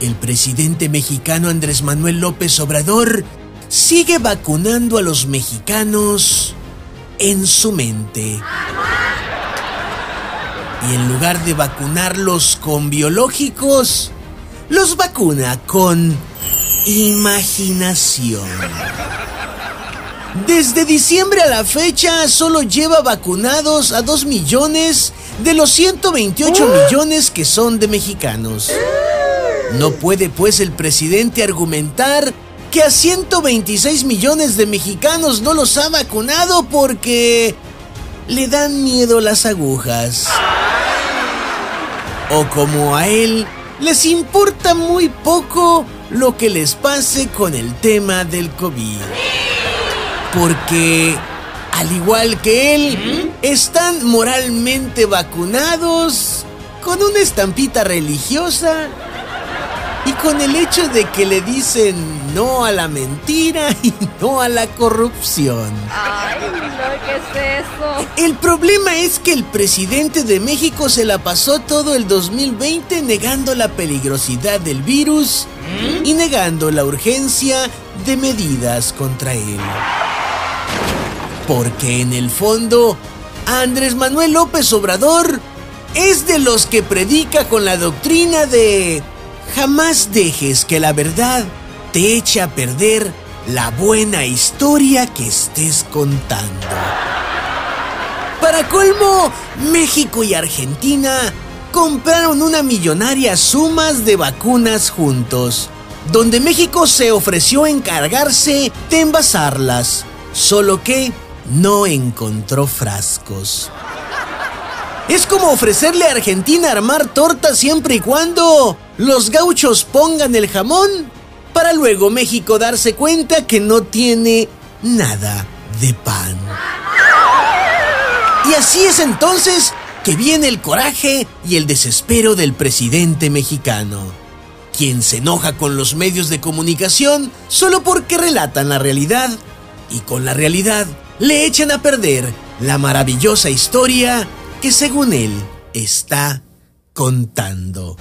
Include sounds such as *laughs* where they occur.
el presidente mexicano Andrés Manuel López Obrador sigue vacunando a los mexicanos en su mente. Y en lugar de vacunarlos con biológicos, los vacuna con imaginación. Desde diciembre a la fecha solo lleva vacunados a 2 millones de los 128 millones que son de mexicanos. No puede pues el presidente argumentar que a 126 millones de mexicanos no los ha vacunado porque le dan miedo las agujas. O como a él les importa muy poco lo que les pase con el tema del COVID. Porque, al igual que él, están moralmente vacunados con una estampita religiosa y con el hecho de que le dicen no a la mentira *laughs* y no a la corrupción. Ay, no, ¿qué es eso? El problema es que el presidente de México se la pasó todo el 2020 negando la peligrosidad del virus y negando la urgencia de medidas contra él. Porque en el fondo, Andrés Manuel López Obrador es de los que predica con la doctrina de jamás dejes que la verdad te eche a perder la buena historia que estés contando. Para colmo, México y Argentina compraron una millonaria sumas de vacunas juntos, donde México se ofreció encargarse de envasarlas, solo que no encontró frascos. Es como ofrecerle a Argentina armar torta siempre y cuando los gauchos pongan el jamón para luego México darse cuenta que no tiene nada de pan. Y así es entonces que viene el coraje y el desespero del presidente mexicano, quien se enoja con los medios de comunicación solo porque relatan la realidad y con la realidad le echan a perder la maravillosa historia que según él está contando.